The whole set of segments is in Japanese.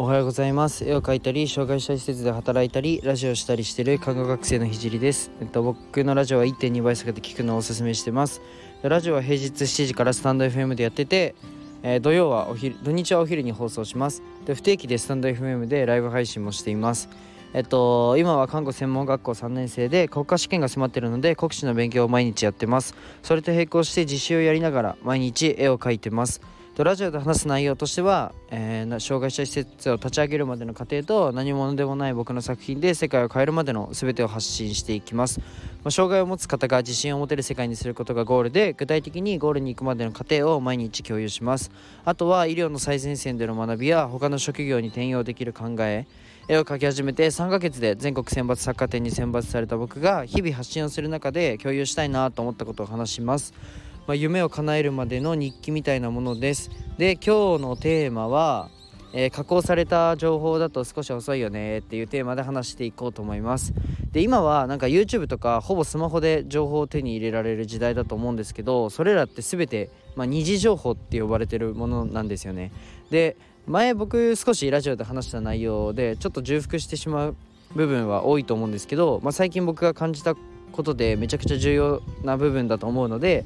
おはようございます。絵を描いたり障害者施設で働いたりラジオしたりしている看護学生のひじりです。えっと僕のラジオは1.2倍下げて聞くのをおすすめしてます。ラジオは平日7時からスタンド FM でやってて、えー、土曜はお昼土日はお昼に放送します。で不定期でスタンド FM でライブ配信もしています。えっと今は看護専門学校3年生で国家試験が迫っているので国試の勉強を毎日やってます。それと並行して実習をやりながら毎日絵を描いてます。とラジオで話す内容としては、えー、障害者施設を立ち上げるまでの過程と何者でもない僕の作品で世界を変えるまでの全てを発信していきます、まあ、障害を持つ方が自信を持てる世界にすることがゴールで具体的にゴールに行くまでの過程を毎日共有します。あとは医療の最前線での学びや他の職業に転用できる考え絵を描き始めて3ヶ月で全国選抜作家展に選抜された僕が日々発信をする中で共有したいなと思ったことを話します。まあ、夢を叶えるまでの日記みたいなものです。で今日のテーマは、えー、加工された情報だと少し遅いよねっていうテーマで話していこうと思います。で今はなんか YouTube とかほぼスマホで情報を手に入れられる時代だと思うんですけどそれらって全て、まあ、二次情報って呼ばれてるものなんですよね。で前僕少しラジオで話した内容でちょっと重複してしまう部分は多いと思うんですけど、まあ、最近僕が感じたことでめちゃくちゃ重要な部分だと思うので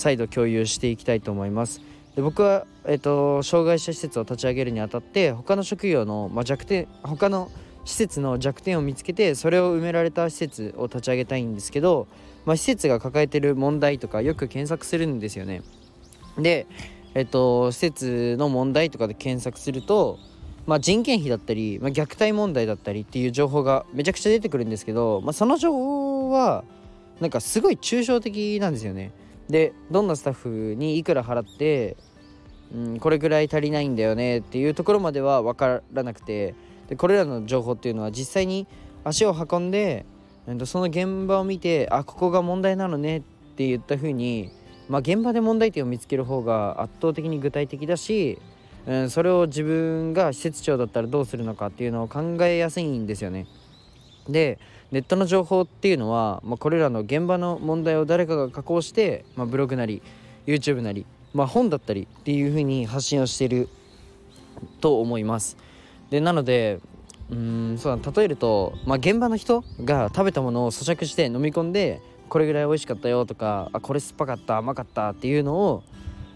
再度共有していきたいと思います。で僕は、えーと、障害者施設を立ち上げるにあたって他の職業の、まあ、弱点他の施設の弱点を見つけてそれを埋められた施設を立ち上げたいんですけど、まあ、施設が抱えてる問題とかよく検索するんですよね。で、えっと、施設の問題とかで検索すると、まあ、人件費だったり、まあ、虐待問題だったりっていう情報がめちゃくちゃ出てくるんですけど、まあ、その情報はなんかすごい抽象的なんですよね。でどんなスタッフにいくら払って、うん、これぐらい足りないんだよねっていうところまでは分からなくてでこれらの情報っていうのは実際に足を運んで、えー、その現場を見てあここが問題なのねって言った風にまあ現場で問題点を見つける方が圧倒的に具体的だし、うん、それを自分が施設長だったらどうするのかっていうのを考えやすいんですよね。でネットの情報っていうのは、まあ、これらの現場の問題を誰かが加工して、まあ、ブログなり YouTube なり、まあ、本だったりっていう風に発信をしていると思います。でなのでうんそう例えると、まあ、現場の人が食べたものを咀嚼して飲み込んでこれぐらい美味しかったよとかあこれ酸っぱかった甘かったっていうのを、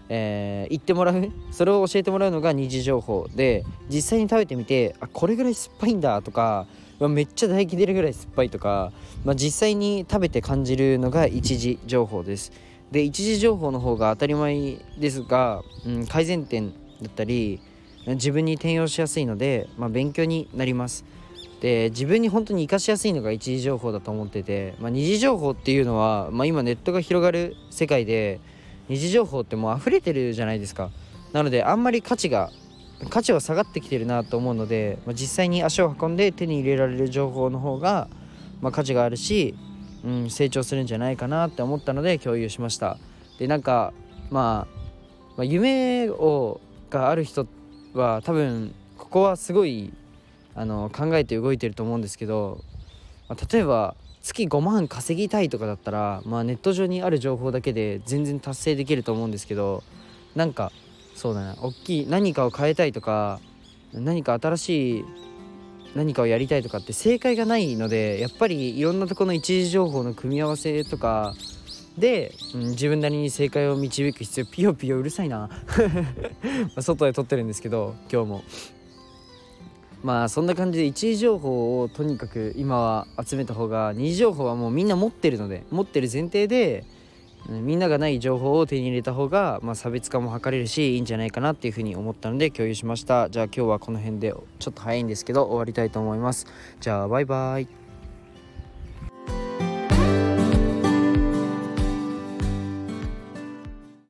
えー、言ってもらうそれを教えてもらうのが二次情報で実際に食べてみてあこれぐらい酸っぱいんだとかめっちゃ唾液出るぐらい酸っぱいとか、まあ、実際に食べて感じるのが一時情報です。で一時情報の方が当たり前ですが、うん、改善点だったり自分に転用しやすいので、まあ、勉強になります。で自分に本当に生かしやすいのが一時情報だと思ってて、まあ、二次情報っていうのは、まあ、今ネットが広がる世界で二次情報ってもう溢れてるじゃないですか。なのであんまり価値が価値は下がってきてるなと思うので、まあ、実際に足を運んで手に入れられる情報の方が、まあ、価値があるし、うん、成長するんじゃないかなって思ったので共有しました。でなんか、まあ、まあ、夢をがある人は多分ここはすごいあの考えて動いてると思うんですけど、まあ、例えば月5万稼ぎたいとかだったら、まあ、ネット上にある情報だけで全然達成できると思うんですけどなんかそうだな。大きい何かを変えたいとか何か新しい何かをやりたいとかって正解がないのでやっぱりいろんなとこの一時情報の組み合わせとかで、うん、自分なりに正解を導く必要ピヨピヨうるさいな。外で撮ってるんですけど今日も。まあそんな感じで一時情報をとにかく今は集めた方が二次情報はもうみんな持ってるので持ってる前提でみんながない情報を手に入れた方が、まあ、差別化も図れるしいいんじゃないかなっていうふうに思ったので共有しました。じゃあ今日はこの辺でちょっと早いんですけど終わりたいと思います。じゃあバイバイ。